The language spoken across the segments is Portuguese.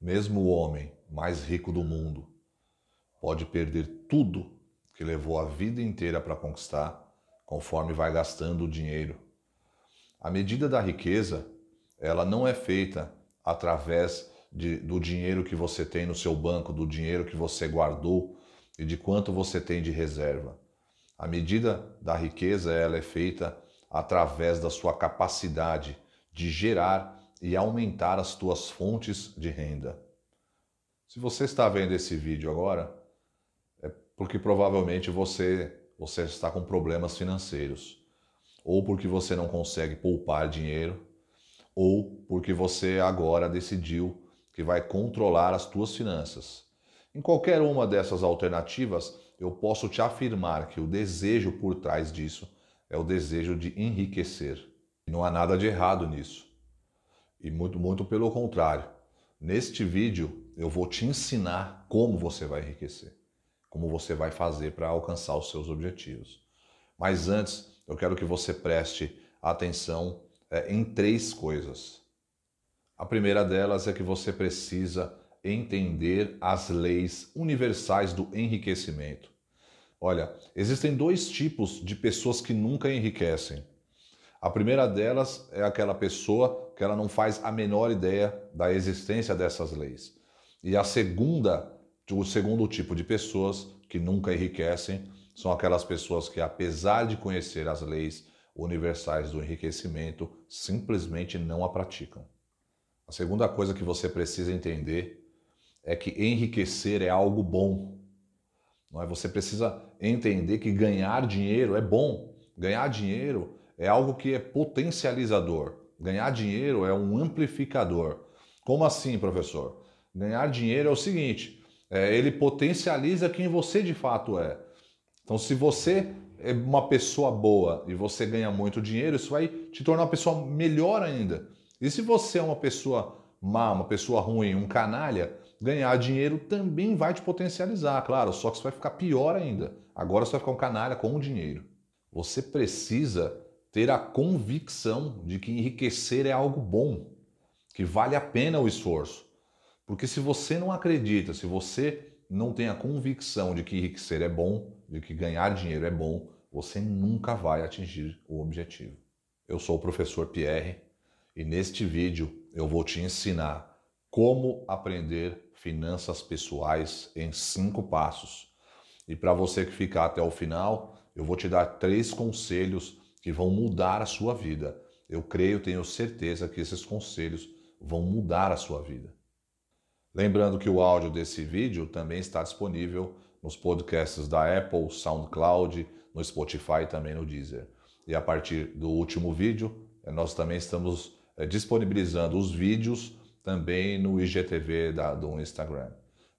Mesmo o homem mais rico do mundo pode perder tudo que levou a vida inteira para conquistar, conforme vai gastando o dinheiro. A medida da riqueza, ela não é feita através de, do dinheiro que você tem no seu banco, do dinheiro que você guardou e de quanto você tem de reserva. A medida da riqueza, ela é feita através da sua capacidade de gerar e aumentar as tuas fontes de renda. Se você está vendo esse vídeo agora, é porque provavelmente você, você está com problemas financeiros, ou porque você não consegue poupar dinheiro, ou porque você agora decidiu que vai controlar as tuas finanças. Em qualquer uma dessas alternativas, eu posso te afirmar que o desejo por trás disso é o desejo de enriquecer. Não há nada de errado nisso. E muito, muito pelo contrário. Neste vídeo eu vou te ensinar como você vai enriquecer, como você vai fazer para alcançar os seus objetivos. Mas antes, eu quero que você preste atenção é, em três coisas. A primeira delas é que você precisa entender as leis universais do enriquecimento. Olha, existem dois tipos de pessoas que nunca enriquecem. A primeira delas é aquela pessoa que ela não faz a menor ideia da existência dessas leis. E a segunda, o segundo tipo de pessoas que nunca enriquecem são aquelas pessoas que, apesar de conhecer as leis universais do enriquecimento, simplesmente não a praticam. A segunda coisa que você precisa entender é que enriquecer é algo bom. Não é? Você precisa entender que ganhar dinheiro é bom. Ganhar dinheiro é algo que é potencializador. Ganhar dinheiro é um amplificador. Como assim, professor? Ganhar dinheiro é o seguinte: é, ele potencializa quem você de fato é. Então, se você é uma pessoa boa e você ganha muito dinheiro, isso vai te tornar uma pessoa melhor ainda. E se você é uma pessoa má, uma pessoa ruim, um canalha, ganhar dinheiro também vai te potencializar, claro, só que você vai ficar pior ainda. Agora você vai ficar um canalha com o dinheiro. Você precisa ter a convicção de que enriquecer é algo bom, que vale a pena o esforço. Porque se você não acredita, se você não tem a convicção de que enriquecer é bom, de que ganhar dinheiro é bom, você nunca vai atingir o objetivo. Eu sou o professor Pierre e neste vídeo eu vou te ensinar como aprender finanças pessoais em cinco passos. E para você que ficar até o final, eu vou te dar três conselhos que vão mudar a sua vida. Eu creio, tenho certeza que esses conselhos vão mudar a sua vida. Lembrando que o áudio desse vídeo também está disponível nos podcasts da Apple, SoundCloud, no Spotify e também no Deezer. E a partir do último vídeo, eh, nós também estamos eh, disponibilizando os vídeos também no IGTV da, do Instagram.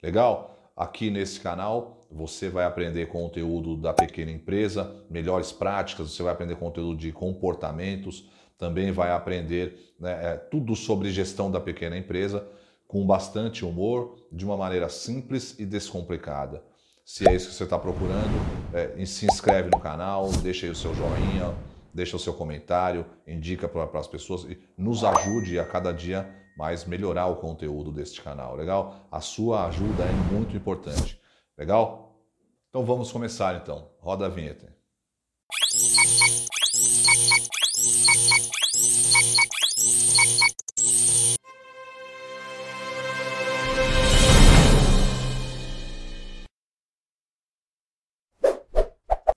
Legal? Aqui nesse canal você vai aprender conteúdo da pequena empresa, melhores práticas, você vai aprender conteúdo de comportamentos, também vai aprender né, é, tudo sobre gestão da pequena empresa com bastante humor, de uma maneira simples e descomplicada. Se é isso que você está procurando, é, se inscreve no canal, deixa aí o seu joinha, deixa o seu comentário, indica para as pessoas e nos ajude a cada dia mais melhorar o conteúdo deste canal, legal? A sua ajuda é muito importante, legal? Então vamos começar então. Roda a vinheta.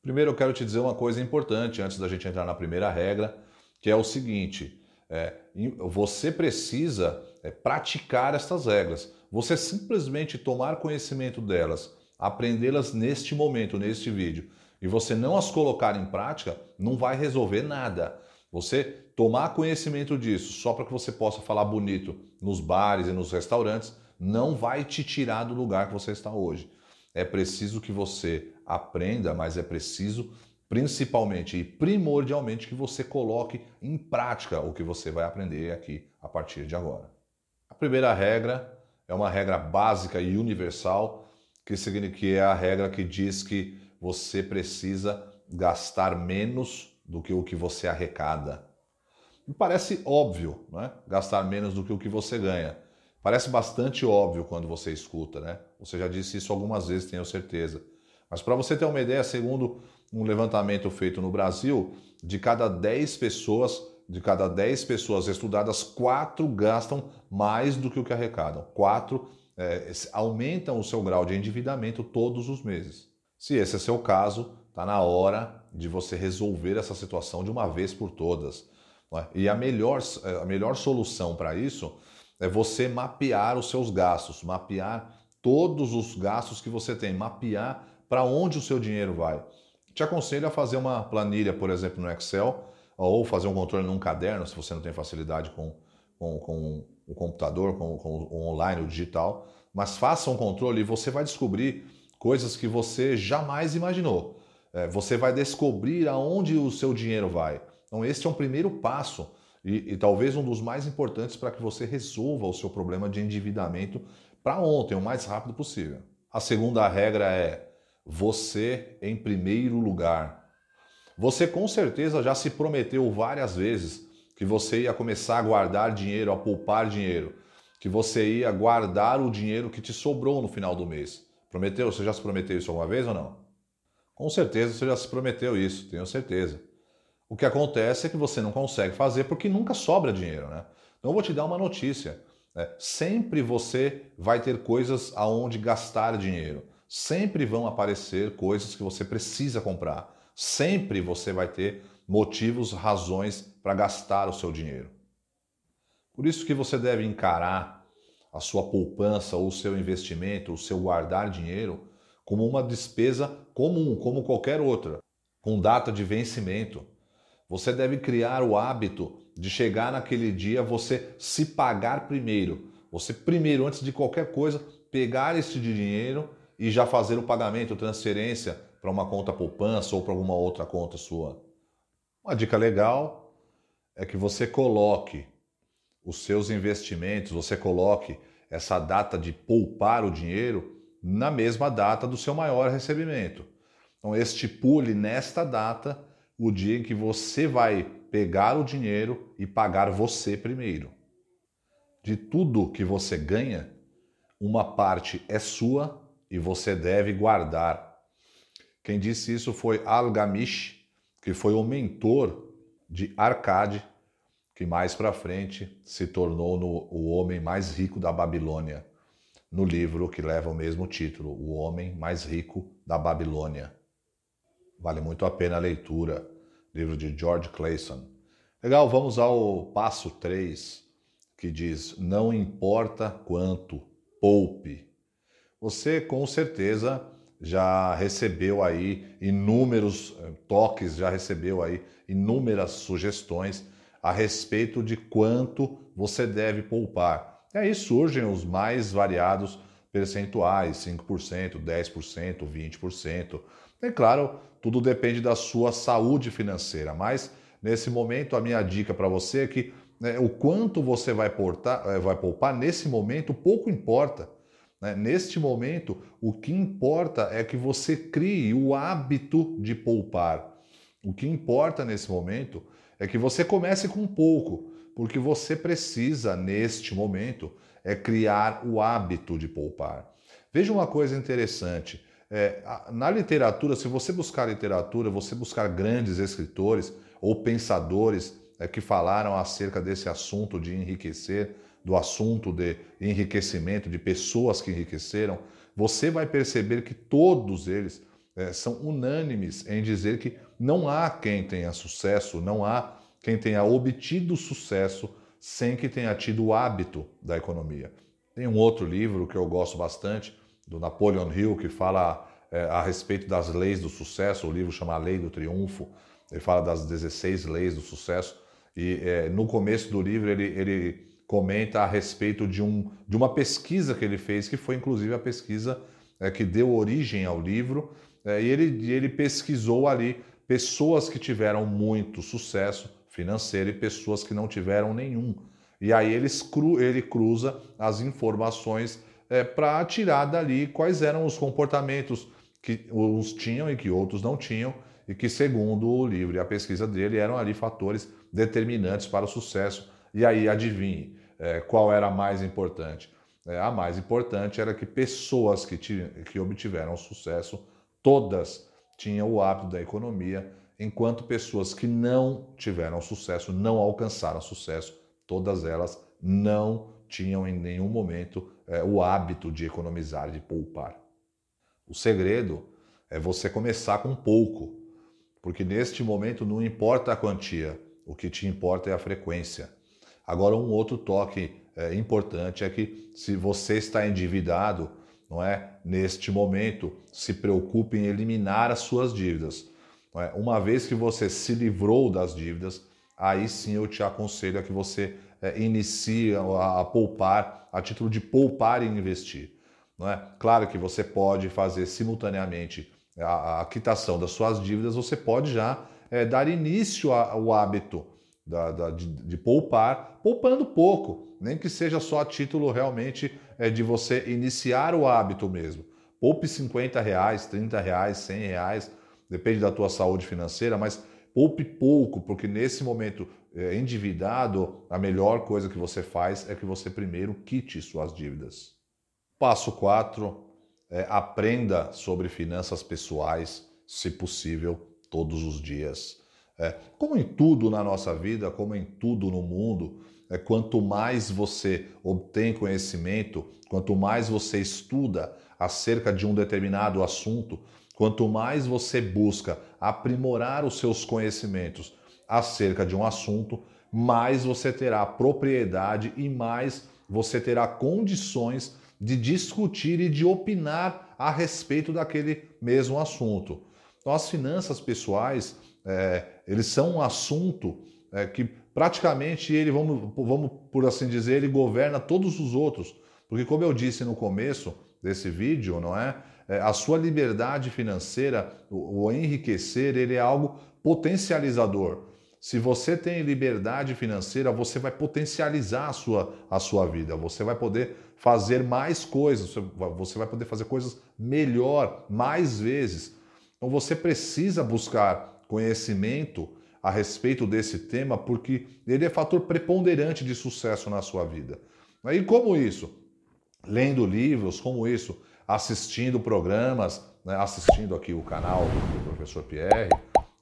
Primeiro eu quero te dizer uma coisa importante antes da gente entrar na primeira regra, que é o seguinte: é, você precisa é, praticar estas regras. Você simplesmente tomar conhecimento delas, aprendê-las neste momento, neste vídeo, e você não as colocar em prática, não vai resolver nada. Você tomar conhecimento disso só para que você possa falar bonito nos bares e nos restaurantes, não vai te tirar do lugar que você está hoje. É preciso que você aprenda, mas é preciso principalmente e primordialmente que você coloque em prática o que você vai aprender aqui a partir de agora. A primeira regra é uma regra básica e universal, que significa é a regra que diz que você precisa gastar menos do que o que você arrecada. Me parece óbvio, né? gastar menos do que o que você ganha. Parece bastante óbvio quando você escuta, né? Você já disse isso algumas vezes, tenho certeza. Mas para você ter uma ideia, segundo um levantamento feito no Brasil, de cada 10 pessoas, de cada 10 pessoas estudadas, 4 gastam mais do que o que arrecadam. 4 é, aumentam o seu grau de endividamento todos os meses. Se esse é seu caso, está na hora de você resolver essa situação de uma vez por todas. É? E a melhor, a melhor solução para isso é você mapear os seus gastos, mapear todos os gastos que você tem, mapear para onde o seu dinheiro vai. Te aconselho a fazer uma planilha, por exemplo, no Excel, ou fazer um controle num caderno, se você não tem facilidade com, com, com o computador, com, com o online, o digital. Mas faça um controle e você vai descobrir coisas que você jamais imaginou. É, você vai descobrir aonde o seu dinheiro vai. Então, esse é um primeiro passo e, e talvez um dos mais importantes para que você resolva o seu problema de endividamento para ontem, o mais rápido possível. A segunda regra é você em primeiro lugar. Você com certeza já se prometeu várias vezes que você ia começar a guardar dinheiro, a poupar dinheiro, que você ia guardar o dinheiro que te sobrou no final do mês. Prometeu? Você já se prometeu isso alguma vez ou não? Com certeza você já se prometeu isso, tenho certeza. O que acontece é que você não consegue fazer porque nunca sobra dinheiro, né? Então eu vou te dar uma notícia. Né? Sempre você vai ter coisas aonde gastar dinheiro. Sempre vão aparecer coisas que você precisa comprar. Sempre você vai ter motivos, razões para gastar o seu dinheiro. Por isso que você deve encarar a sua poupança ou o seu investimento, o seu guardar dinheiro, como uma despesa comum, como qualquer outra, com data de vencimento. Você deve criar o hábito de chegar naquele dia, você se pagar primeiro. Você primeiro, antes de qualquer coisa, pegar esse dinheiro e já fazer o pagamento, transferência para uma conta poupança ou para alguma outra conta sua. Uma dica legal é que você coloque os seus investimentos, você coloque essa data de poupar o dinheiro na mesma data do seu maior recebimento. Então, estipule nesta data o dia em que você vai pegar o dinheiro e pagar você primeiro. De tudo que você ganha, uma parte é sua e você deve guardar. Quem disse isso foi Al-Gamish, que foi o mentor de Arcade, que mais para frente se tornou no, o homem mais rico da Babilônia, no livro que leva o mesmo título, O Homem Mais Rico da Babilônia. Vale muito a pena a leitura. Livro de George Clayson. Legal, vamos ao passo 3, que diz: Não importa quanto, poupe. Você com certeza já recebeu aí inúmeros eh, toques, já recebeu aí inúmeras sugestões a respeito de quanto você deve poupar. E aí surgem os mais variados percentuais, 5%, 10%, 20%. É claro, tudo depende da sua saúde financeira, mas nesse momento a minha dica para você é que né, o quanto você vai, portar, eh, vai poupar nesse momento pouco importa. Né? Neste momento, o que importa é que você crie o hábito de poupar. O que importa nesse momento é que você comece com pouco, porque você precisa, neste momento, é criar o hábito de poupar. Veja uma coisa interessante. É, na literatura, se você buscar literatura, você buscar grandes escritores ou pensadores é, que falaram acerca desse assunto de enriquecer, do assunto de enriquecimento, de pessoas que enriqueceram, você vai perceber que todos eles é, são unânimes em dizer que não há quem tenha sucesso, não há quem tenha obtido sucesso sem que tenha tido o hábito da economia. Tem um outro livro que eu gosto bastante, do Napoleon Hill, que fala é, a respeito das leis do sucesso. O livro chama A Lei do Triunfo. Ele fala das 16 leis do sucesso. E é, no começo do livro ele, ele comenta a respeito de, um, de uma pesquisa que ele fez, que foi inclusive a pesquisa é, que deu origem ao livro. É, e ele, ele pesquisou ali pessoas que tiveram muito sucesso financeiro e pessoas que não tiveram nenhum. E aí eles cru, ele cruza as informações é, para tirar dali quais eram os comportamentos que uns tinham e que outros não tinham, e que, segundo o livro e a pesquisa dele, eram ali fatores determinantes para o sucesso. E aí, adivinhe, é, qual era a mais importante? É, a mais importante era que pessoas que, que obtiveram sucesso, todas tinham o hábito da economia, enquanto pessoas que não tiveram sucesso, não alcançaram sucesso, todas elas não tinham em nenhum momento é, o hábito de economizar, de poupar. O segredo é você começar com pouco, porque neste momento não importa a quantia, o que te importa é a frequência. Agora, um outro toque é, importante é que se você está endividado, não é? Neste momento, se preocupe em eliminar as suas dívidas. É? Uma vez que você se livrou das dívidas, aí sim eu te aconselho a que você é, inicie a, a, poupar, a título de poupar e investir. Não é? Claro que você pode fazer simultaneamente a, a quitação das suas dívidas, você pode já é, dar início ao hábito da, da, de, de, poupar, poupando pouco, nem que seja só a título realmente é, de você iniciar o hábito mesmo. Poupe 50 reais, 30 reais, 100 reais, depende da tua saúde financeira, mas poupe pouco, porque nesse momento é, endividado, a melhor coisa que você faz é que você primeiro quite suas dívidas. Passo 4, é, aprenda sobre finanças pessoais, se possível, todos os dias. É, como em tudo na nossa vida, como em tudo no mundo, é, quanto mais você obtém conhecimento, quanto mais você estuda acerca de um determinado assunto, quanto mais você busca aprimorar os seus conhecimentos acerca de um assunto, mais você terá propriedade e mais você terá condições de discutir e de opinar a respeito daquele mesmo assunto. Então, as finanças pessoais, é, eles são um assunto é, que praticamente ele, vamos, vamos por assim dizer, ele governa todos os outros. Porque, como eu disse no começo desse vídeo, não é? é a sua liberdade financeira, o, o enriquecer, ele é algo potencializador. Se você tem liberdade financeira, você vai potencializar a sua, a sua vida, você vai poder fazer mais coisas, você vai poder fazer coisas melhor, mais vezes. Então você precisa buscar conhecimento a respeito desse tema, porque ele é fator preponderante de sucesso na sua vida. E como isso? Lendo livros, como isso? Assistindo programas, né? assistindo aqui o canal do professor Pierre,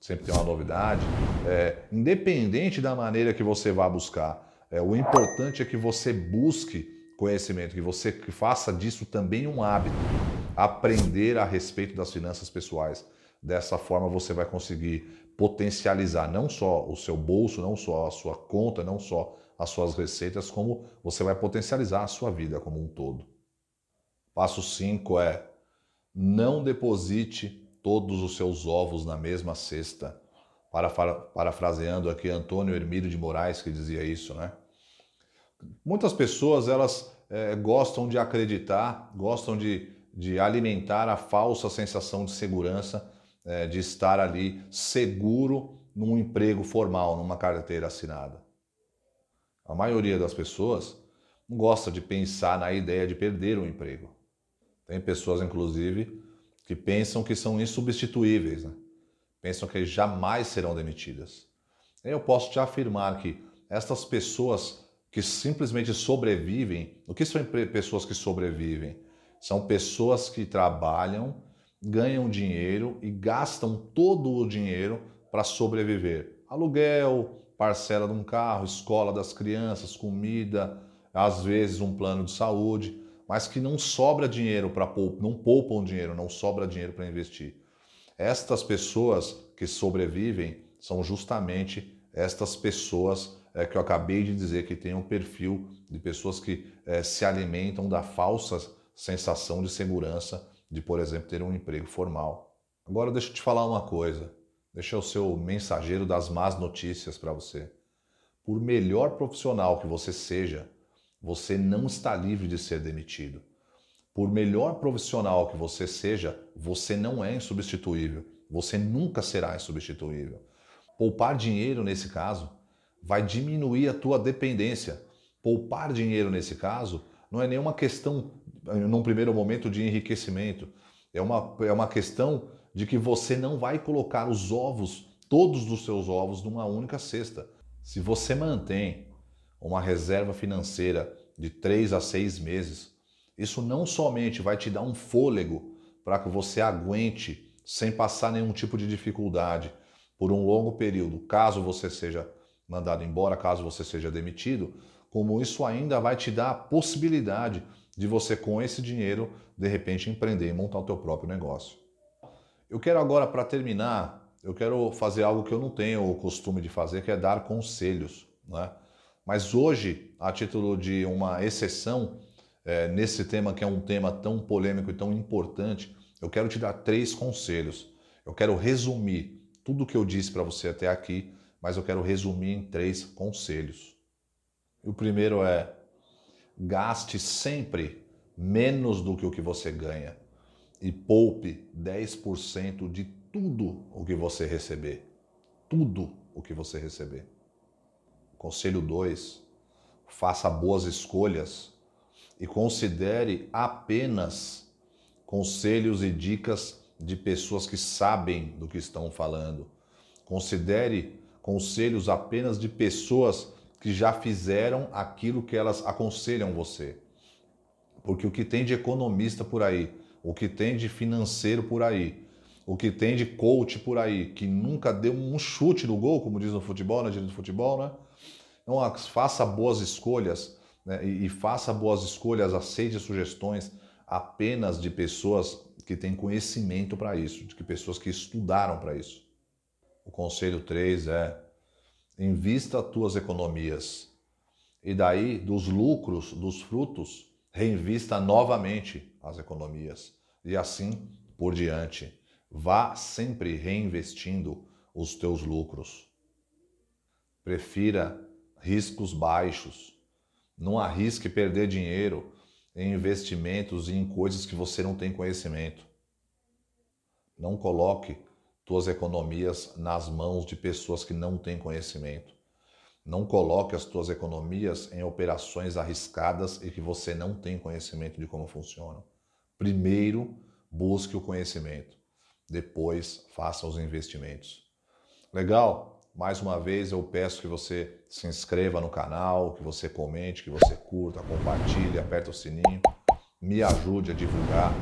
sempre tem uma novidade. É, independente da maneira que você vá buscar, é, o importante é que você busque conhecimento, que você faça disso também um hábito aprender a respeito das finanças pessoais. Dessa forma você vai conseguir potencializar não só o seu bolso, não só a sua conta, não só as suas receitas, como você vai potencializar a sua vida como um todo. Passo 5 é não deposite todos os seus ovos na mesma cesta. Parafraseando aqui Antônio Hermílio de Moraes, que dizia isso, né? Muitas pessoas, elas é, gostam de acreditar, gostam de de alimentar a falsa sensação de segurança, é, de estar ali seguro num emprego formal, numa carteira assinada. A maioria das pessoas não gosta de pensar na ideia de perder um emprego. Tem pessoas, inclusive, que pensam que são insubstituíveis, né? pensam que jamais serão demitidas. Eu posso te afirmar que estas pessoas que simplesmente sobrevivem, o que são pessoas que sobrevivem? São pessoas que trabalham, ganham dinheiro e gastam todo o dinheiro para sobreviver. Aluguel, parcela de um carro, escola das crianças, comida, às vezes um plano de saúde, mas que não sobra dinheiro para poupar, não poupam dinheiro, não sobra dinheiro para investir. Estas pessoas que sobrevivem são justamente estas pessoas é, que eu acabei de dizer que têm um perfil de pessoas que é, se alimentam da falsa sensação de segurança de, por exemplo, ter um emprego formal. Agora deixa eu te falar uma coisa. Deixa o seu mensageiro das más notícias para você. Por melhor profissional que você seja, você não está livre de ser demitido. Por melhor profissional que você seja, você não é insubstituível. Você nunca será insubstituível. Poupar dinheiro nesse caso vai diminuir a tua dependência. Poupar dinheiro nesse caso não é nenhuma questão num primeiro momento de enriquecimento. É uma, é uma questão de que você não vai colocar os ovos, todos os seus ovos, numa única cesta. Se você mantém uma reserva financeira de três a seis meses. Isso não somente vai te dar um fôlego para que você aguente sem passar nenhum tipo de dificuldade por um longo período, caso você seja mandado embora, caso você seja demitido, como isso ainda vai te dar a possibilidade de você com esse dinheiro de repente empreender e montar o teu próprio negócio. Eu quero agora para terminar, eu quero fazer algo que eu não tenho o costume de fazer, que é dar conselhos, né? Mas hoje, a título de uma exceção é, nesse tema que é um tema tão polêmico e tão importante, eu quero te dar três conselhos. Eu quero resumir tudo o que eu disse para você até aqui, mas eu quero resumir em três conselhos. O primeiro é gaste sempre menos do que o que você ganha e poupe 10% de tudo o que você receber. Tudo o que você receber. Conselho 2: faça boas escolhas e considere apenas conselhos e dicas de pessoas que sabem do que estão falando. Considere conselhos apenas de pessoas que já fizeram aquilo que elas aconselham você. Porque o que tem de economista por aí, o que tem de financeiro por aí, o que tem de coach por aí, que nunca deu um chute no gol, como diz no futebol, na gíria do futebol, né? Então, faça boas escolhas né? e, e faça boas escolhas, aceite sugestões apenas de pessoas que têm conhecimento para isso, de que pessoas que estudaram para isso. O conselho 3 é invista as tuas economias e daí dos lucros, dos frutos, reinvista novamente as economias e assim por diante. Vá sempre reinvestindo os teus lucros. Prefira riscos baixos. Não arrisque perder dinheiro em investimentos e em coisas que você não tem conhecimento. Não coloque tuas economias nas mãos de pessoas que não têm conhecimento. Não coloque as tuas economias em operações arriscadas e que você não tem conhecimento de como funcionam. Primeiro, busque o conhecimento. Depois, faça os investimentos. Legal? Mais uma vez, eu peço que você se inscreva no canal, que você comente, que você curta, compartilhe, aperte o sininho. Me ajude a divulgar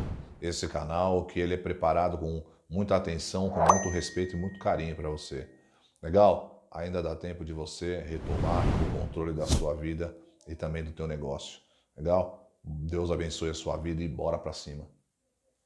esse canal, que ele é preparado com muita atenção, com muito respeito e muito carinho para você. Legal? ainda dá tempo de você retomar o controle da sua vida e também do teu negócio. Legal? Deus abençoe a sua vida e bora para cima.